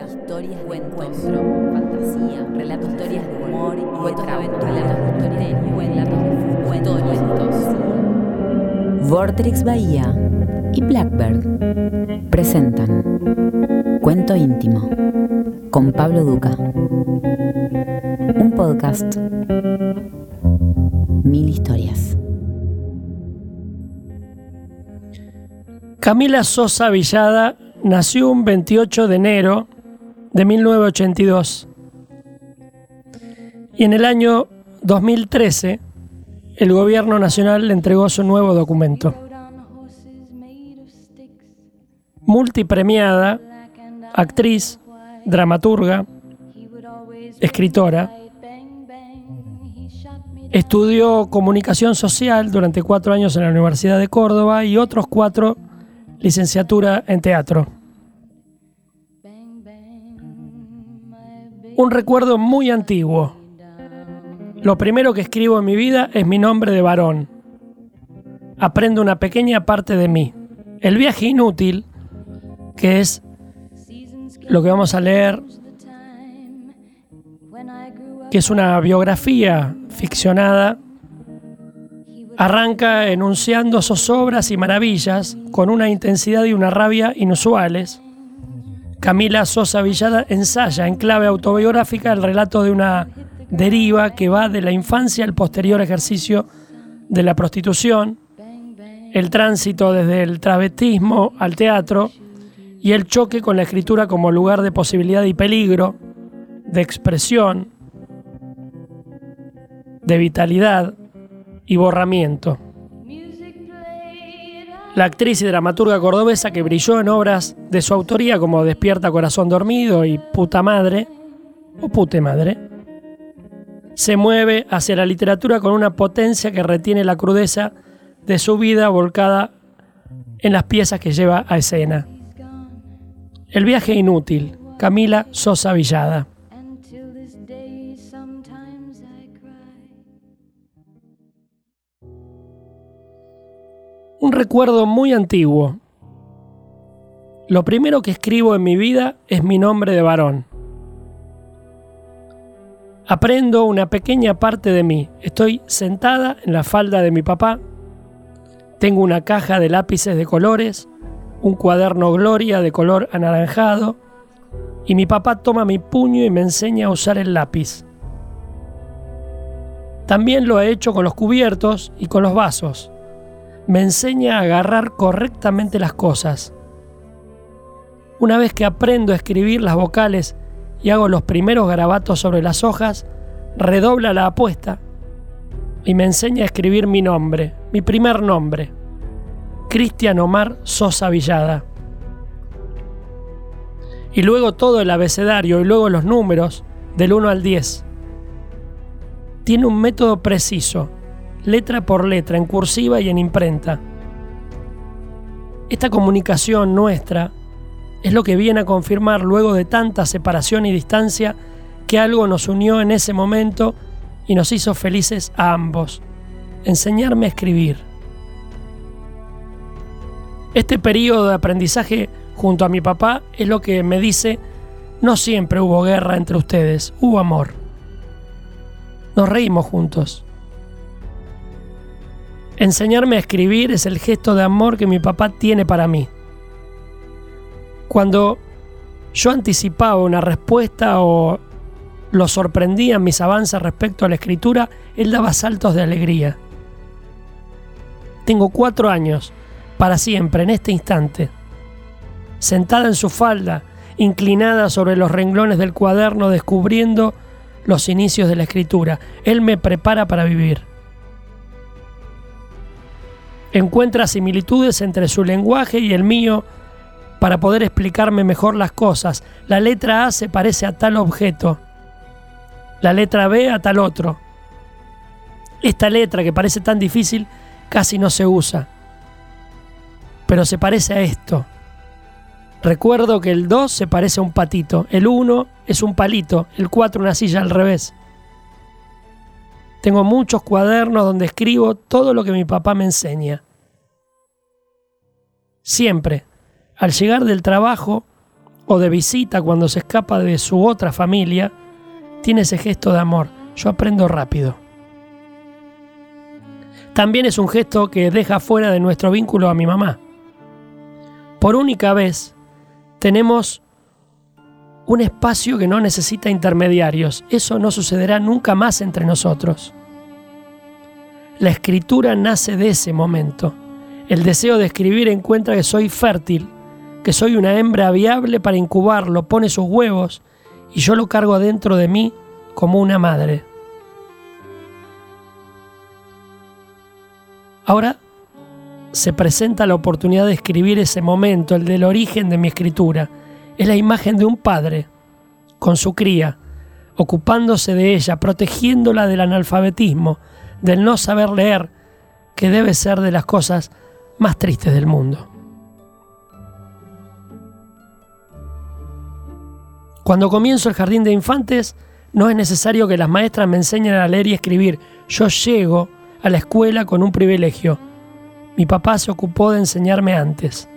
historias, cuentos, fantasía, relatos, historias de humor y cuentos de aventura, relatos de relatos de cuentos, Vortrix Bahía y Blackbird presentan Cuento íntimo con Pablo Duca. Un podcast. Mil historias. Camila Sosa Villada nació un 28 de enero de 1982 y en el año 2013 el gobierno nacional le entregó su nuevo documento. Multipremiada, actriz, dramaturga, escritora, estudió comunicación social durante cuatro años en la Universidad de Córdoba y otros cuatro licenciatura en teatro. Un recuerdo muy antiguo. Lo primero que escribo en mi vida es mi nombre de varón. Aprendo una pequeña parte de mí. El viaje inútil, que es lo que vamos a leer, que es una biografía ficcionada Arranca enunciando zozobras y maravillas con una intensidad y una rabia inusuales. Camila Sosa Villada ensaya en clave autobiográfica el relato de una deriva que va de la infancia al posterior ejercicio de la prostitución, el tránsito desde el travestismo al teatro y el choque con la escritura como lugar de posibilidad y peligro, de expresión, de vitalidad, y borramiento. La actriz y dramaturga cordobesa que brilló en obras de su autoría como Despierta Corazón Dormido y Puta Madre, o Pute Madre, se mueve hacia la literatura con una potencia que retiene la crudeza de su vida volcada en las piezas que lleva a escena. El viaje inútil, Camila Sosa Villada. Un recuerdo muy antiguo. Lo primero que escribo en mi vida es mi nombre de varón. Aprendo una pequeña parte de mí. Estoy sentada en la falda de mi papá. Tengo una caja de lápices de colores, un cuaderno Gloria de color anaranjado, y mi papá toma mi puño y me enseña a usar el lápiz. También lo ha hecho con los cubiertos y con los vasos me enseña a agarrar correctamente las cosas. Una vez que aprendo a escribir las vocales y hago los primeros garabatos sobre las hojas, redobla la apuesta y me enseña a escribir mi nombre, mi primer nombre, Cristian Omar Sosa Villada. Y luego todo el abecedario y luego los números del 1 al 10. Tiene un método preciso letra por letra, en cursiva y en imprenta. Esta comunicación nuestra es lo que viene a confirmar luego de tanta separación y distancia que algo nos unió en ese momento y nos hizo felices a ambos. Enseñarme a escribir. Este periodo de aprendizaje junto a mi papá es lo que me dice, no siempre hubo guerra entre ustedes, hubo amor. Nos reímos juntos. Enseñarme a escribir es el gesto de amor que mi papá tiene para mí. Cuando yo anticipaba una respuesta o lo sorprendía en mis avances respecto a la escritura, él daba saltos de alegría. Tengo cuatro años, para siempre, en este instante. Sentada en su falda, inclinada sobre los renglones del cuaderno, descubriendo los inicios de la escritura. Él me prepara para vivir encuentra similitudes entre su lenguaje y el mío para poder explicarme mejor las cosas. La letra A se parece a tal objeto, la letra B a tal otro. Esta letra que parece tan difícil casi no se usa, pero se parece a esto. Recuerdo que el 2 se parece a un patito, el 1 es un palito, el 4 una silla al revés. Tengo muchos cuadernos donde escribo todo lo que mi papá me enseña. Siempre, al llegar del trabajo o de visita cuando se escapa de su otra familia, tiene ese gesto de amor. Yo aprendo rápido. También es un gesto que deja fuera de nuestro vínculo a mi mamá. Por única vez, tenemos un espacio que no necesita intermediarios. Eso no sucederá nunca más entre nosotros. La escritura nace de ese momento. El deseo de escribir encuentra que soy fértil, que soy una hembra viable para incubarlo, pone sus huevos y yo lo cargo adentro de mí como una madre. Ahora se presenta la oportunidad de escribir ese momento, el del origen de mi escritura. Es la imagen de un padre con su cría, ocupándose de ella, protegiéndola del analfabetismo, del no saber leer, que debe ser de las cosas más tristes del mundo. Cuando comienzo el jardín de infantes, no es necesario que las maestras me enseñen a leer y escribir. Yo llego a la escuela con un privilegio. Mi papá se ocupó de enseñarme antes.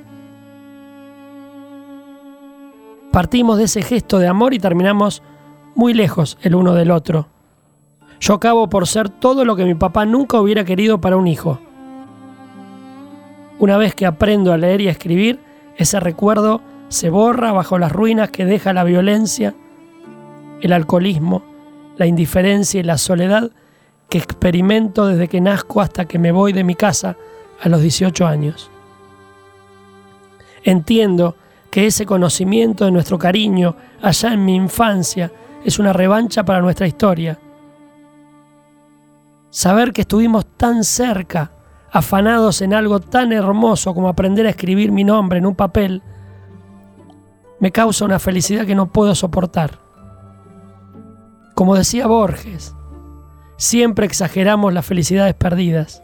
Partimos de ese gesto de amor y terminamos muy lejos el uno del otro. Yo acabo por ser todo lo que mi papá nunca hubiera querido para un hijo. Una vez que aprendo a leer y a escribir, ese recuerdo se borra bajo las ruinas que deja la violencia, el alcoholismo, la indiferencia y la soledad que experimento desde que nazco hasta que me voy de mi casa a los 18 años. Entiendo que ese conocimiento de nuestro cariño allá en mi infancia es una revancha para nuestra historia. Saber que estuvimos tan cerca, afanados en algo tan hermoso como aprender a escribir mi nombre en un papel, me causa una felicidad que no puedo soportar. Como decía Borges, siempre exageramos las felicidades perdidas.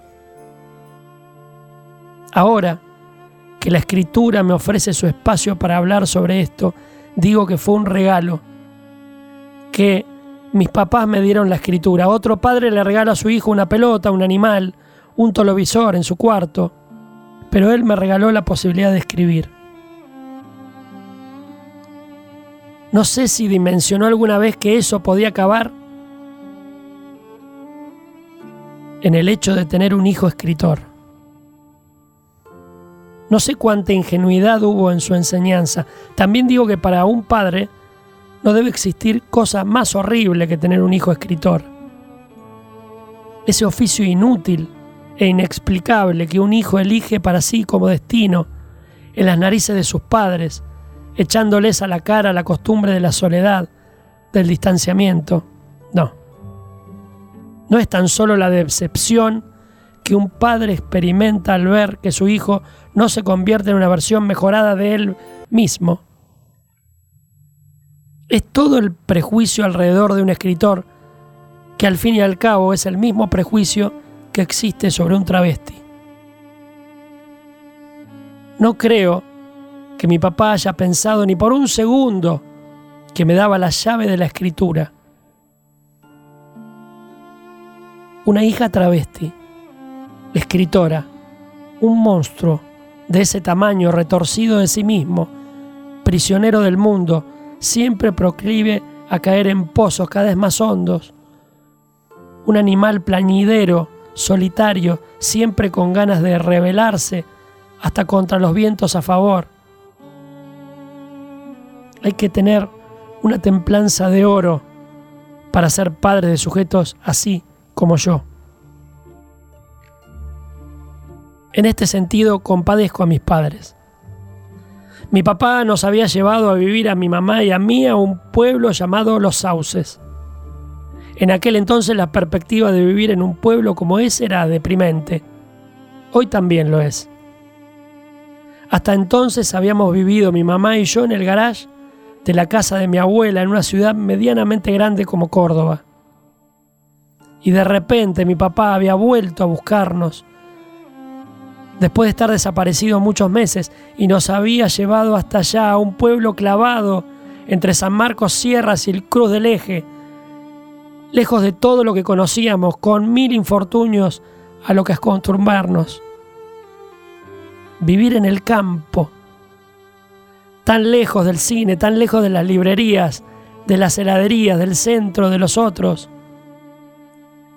Ahora que la escritura me ofrece su espacio para hablar sobre esto, digo que fue un regalo, que mis papás me dieron la escritura. Otro padre le regala a su hijo una pelota, un animal, un televisor en su cuarto, pero él me regaló la posibilidad de escribir. No sé si dimensionó alguna vez que eso podía acabar en el hecho de tener un hijo escritor. No sé cuánta ingenuidad hubo en su enseñanza. También digo que para un padre no debe existir cosa más horrible que tener un hijo escritor. Ese oficio inútil e inexplicable que un hijo elige para sí como destino en las narices de sus padres, echándoles a la cara la costumbre de la soledad, del distanciamiento. No. No es tan solo la decepción que un padre experimenta al ver que su hijo no se convierte en una versión mejorada de él mismo. Es todo el prejuicio alrededor de un escritor, que al fin y al cabo es el mismo prejuicio que existe sobre un travesti. No creo que mi papá haya pensado ni por un segundo que me daba la llave de la escritura. Una hija travesti, escritora, un monstruo de ese tamaño retorcido de sí mismo, prisionero del mundo, siempre proclive a caer en pozos cada vez más hondos. Un animal plañidero, solitario, siempre con ganas de rebelarse hasta contra los vientos a favor hay que tener una templanza de oro para ser padre de sujetos así como yo. En este sentido, compadezco a mis padres. Mi papá nos había llevado a vivir a mi mamá y a mí a un pueblo llamado Los Sauces. En aquel entonces la perspectiva de vivir en un pueblo como ese era deprimente. Hoy también lo es. Hasta entonces habíamos vivido mi mamá y yo en el garage de la casa de mi abuela en una ciudad medianamente grande como Córdoba. Y de repente mi papá había vuelto a buscarnos después de estar desaparecido muchos meses y nos había llevado hasta allá a un pueblo clavado entre San Marcos Sierras y el Cruz del Eje, lejos de todo lo que conocíamos, con mil infortunios a lo que acostumbrarnos. Vivir en el campo tan lejos del cine, tan lejos de las librerías, de las heladerías, del centro, de los otros.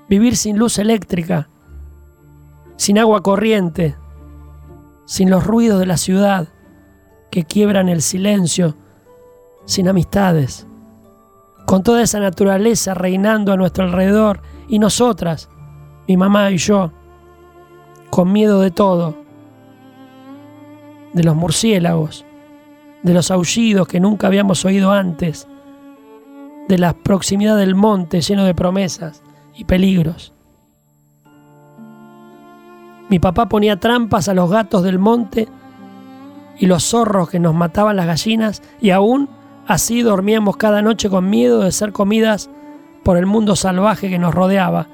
Vivir sin luz eléctrica, sin agua corriente, sin los ruidos de la ciudad que quiebran el silencio, sin amistades, con toda esa naturaleza reinando a nuestro alrededor y nosotras, mi mamá y yo, con miedo de todo, de los murciélagos, de los aullidos que nunca habíamos oído antes, de la proximidad del monte lleno de promesas y peligros. Mi papá ponía trampas a los gatos del monte y los zorros que nos mataban las gallinas y aún así dormíamos cada noche con miedo de ser comidas por el mundo salvaje que nos rodeaba.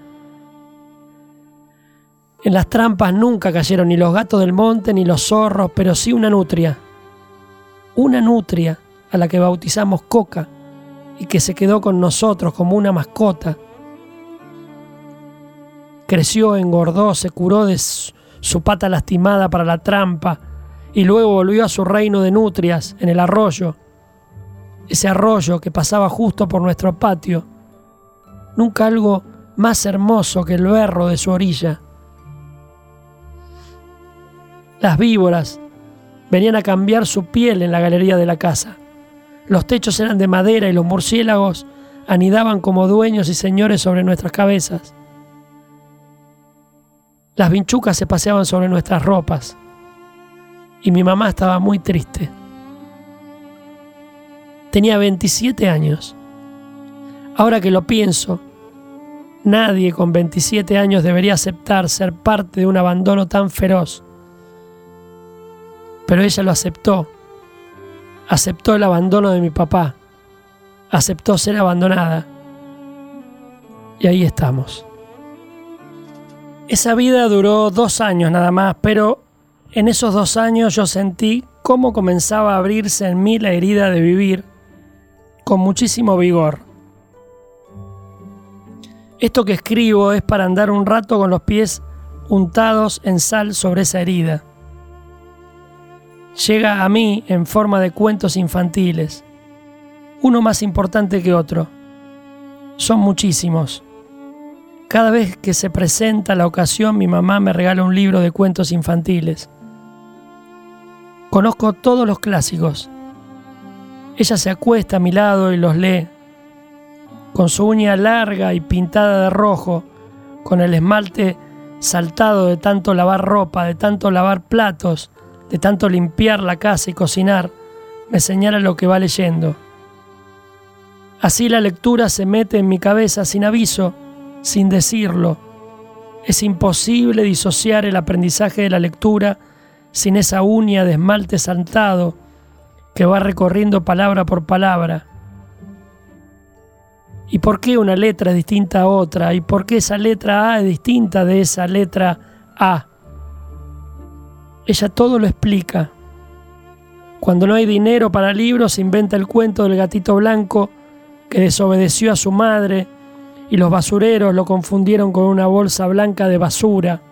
En las trampas nunca cayeron ni los gatos del monte ni los zorros, pero sí una nutria. Una nutria a la que bautizamos Coca y que se quedó con nosotros como una mascota. Creció, engordó, se curó de su pata lastimada para la trampa y luego volvió a su reino de nutrias en el arroyo. Ese arroyo que pasaba justo por nuestro patio. Nunca algo más hermoso que el berro de su orilla. Las víboras venían a cambiar su piel en la galería de la casa. Los techos eran de madera y los murciélagos anidaban como dueños y señores sobre nuestras cabezas. Las vinchucas se paseaban sobre nuestras ropas y mi mamá estaba muy triste. Tenía 27 años. Ahora que lo pienso, nadie con 27 años debería aceptar ser parte de un abandono tan feroz. Pero ella lo aceptó aceptó el abandono de mi papá, aceptó ser abandonada. Y ahí estamos. Esa vida duró dos años nada más, pero en esos dos años yo sentí cómo comenzaba a abrirse en mí la herida de vivir con muchísimo vigor. Esto que escribo es para andar un rato con los pies untados en sal sobre esa herida llega a mí en forma de cuentos infantiles, uno más importante que otro. Son muchísimos. Cada vez que se presenta la ocasión mi mamá me regala un libro de cuentos infantiles. Conozco todos los clásicos. Ella se acuesta a mi lado y los lee, con su uña larga y pintada de rojo, con el esmalte saltado de tanto lavar ropa, de tanto lavar platos, de tanto limpiar la casa y cocinar, me señala lo que va leyendo. Así la lectura se mete en mi cabeza sin aviso, sin decirlo. Es imposible disociar el aprendizaje de la lectura sin esa uña de esmalte saltado que va recorriendo palabra por palabra. ¿Y por qué una letra es distinta a otra? ¿Y por qué esa letra A es distinta de esa letra A? Ella todo lo explica. Cuando no hay dinero para libros, inventa el cuento del gatito blanco que desobedeció a su madre y los basureros lo confundieron con una bolsa blanca de basura.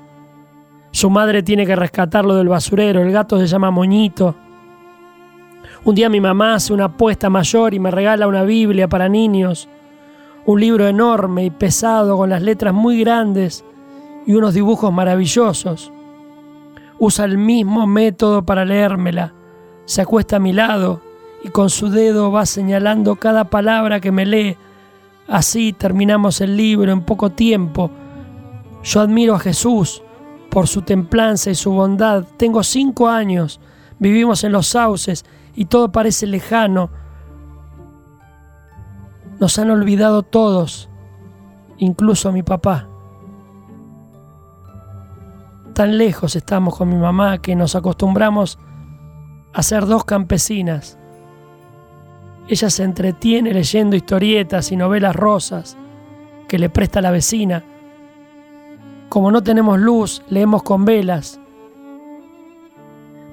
Su madre tiene que rescatarlo del basurero, el gato se llama Moñito. Un día mi mamá hace una apuesta mayor y me regala una Biblia para niños, un libro enorme y pesado con las letras muy grandes y unos dibujos maravillosos usa el mismo método para leérmela. Se acuesta a mi lado y con su dedo va señalando cada palabra que me lee. Así terminamos el libro en poco tiempo. Yo admiro a Jesús por su templanza y su bondad. Tengo cinco años, vivimos en los sauces y todo parece lejano. Nos han olvidado todos, incluso mi papá tan lejos estamos con mi mamá que nos acostumbramos a ser dos campesinas. Ella se entretiene leyendo historietas y novelas rosas que le presta la vecina. Como no tenemos luz, leemos con velas.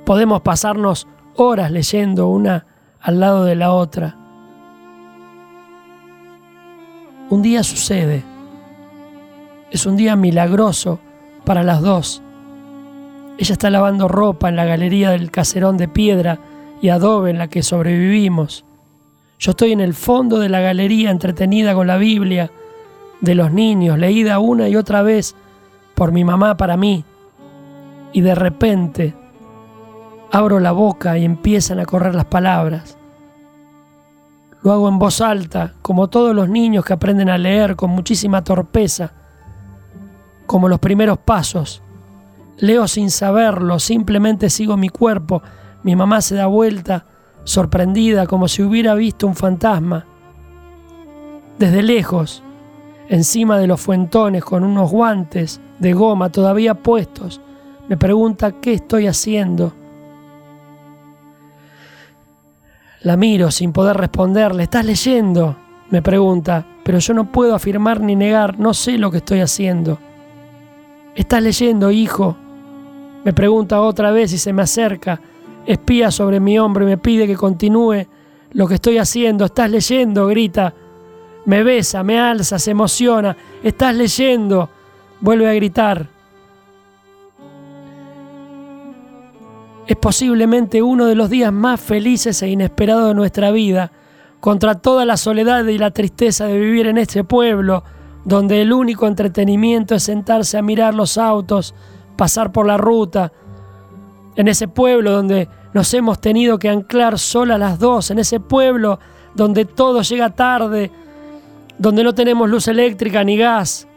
Podemos pasarnos horas leyendo una al lado de la otra. Un día sucede. Es un día milagroso para las dos. Ella está lavando ropa en la galería del caserón de piedra y adobe en la que sobrevivimos. Yo estoy en el fondo de la galería entretenida con la Biblia de los niños, leída una y otra vez por mi mamá para mí. Y de repente abro la boca y empiezan a correr las palabras. Lo hago en voz alta, como todos los niños que aprenden a leer con muchísima torpeza, como los primeros pasos. Leo sin saberlo, simplemente sigo mi cuerpo. Mi mamá se da vuelta sorprendida como si hubiera visto un fantasma. Desde lejos, encima de los fuentones con unos guantes de goma todavía puestos, me pregunta qué estoy haciendo. La miro sin poder responderle. ¿Estás leyendo? Me pregunta, pero yo no puedo afirmar ni negar, no sé lo que estoy haciendo. ¿Estás leyendo, hijo? Me pregunta otra vez y se me acerca espía sobre mi hombro y me pide que continúe lo que estoy haciendo. Estás leyendo, grita. Me besa, me alza, se emociona. Estás leyendo. Vuelve a gritar. Es posiblemente uno de los días más felices e inesperados de nuestra vida, contra toda la soledad y la tristeza de vivir en este pueblo, donde el único entretenimiento es sentarse a mirar los autos, pasar por la ruta, en ese pueblo donde nos hemos tenido que anclar solas las dos, en ese pueblo donde todo llega tarde, donde no tenemos luz eléctrica ni gas,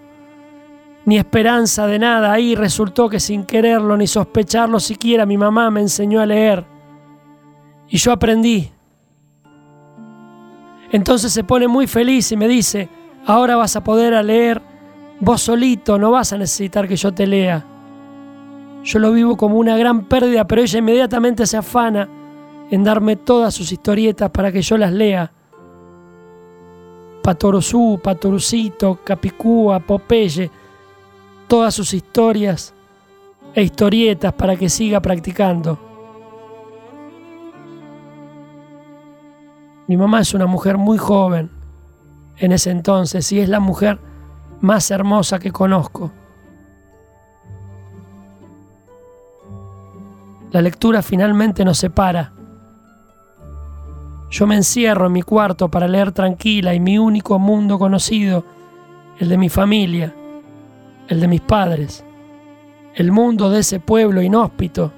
ni esperanza de nada. Ahí resultó que sin quererlo ni sospecharlo siquiera mi mamá me enseñó a leer. Y yo aprendí. Entonces se pone muy feliz y me dice, ahora vas a poder leer vos solito, no vas a necesitar que yo te lea. Yo lo vivo como una gran pérdida, pero ella inmediatamente se afana en darme todas sus historietas para que yo las lea. Patoruzú, Patorucito, Capicúa, Popeye, todas sus historias e historietas para que siga practicando. Mi mamá es una mujer muy joven en ese entonces y es la mujer más hermosa que conozco. La lectura finalmente nos separa. Yo me encierro en mi cuarto para leer tranquila y mi único mundo conocido, el de mi familia, el de mis padres, el mundo de ese pueblo inhóspito,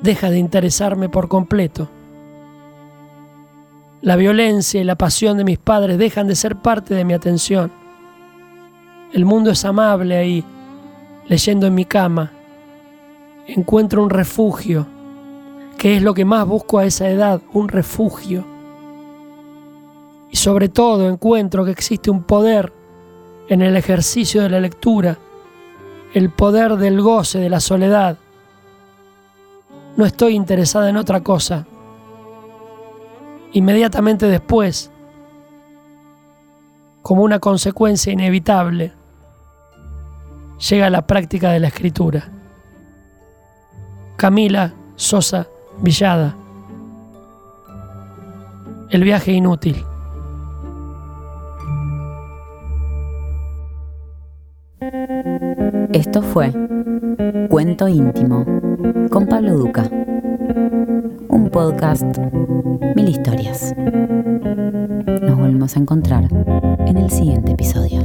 deja de interesarme por completo. La violencia y la pasión de mis padres dejan de ser parte de mi atención. El mundo es amable ahí, leyendo en mi cama, encuentro un refugio, que es lo que más busco a esa edad, un refugio. Y sobre todo encuentro que existe un poder en el ejercicio de la lectura, el poder del goce de la soledad. No estoy interesada en otra cosa. Inmediatamente después, como una consecuencia inevitable, llega la práctica de la escritura. Camila Sosa Villada. El viaje inútil. Esto fue Cuento íntimo con Pablo Duca. Un podcast, mil historias. Nos volvemos a encontrar en el siguiente episodio.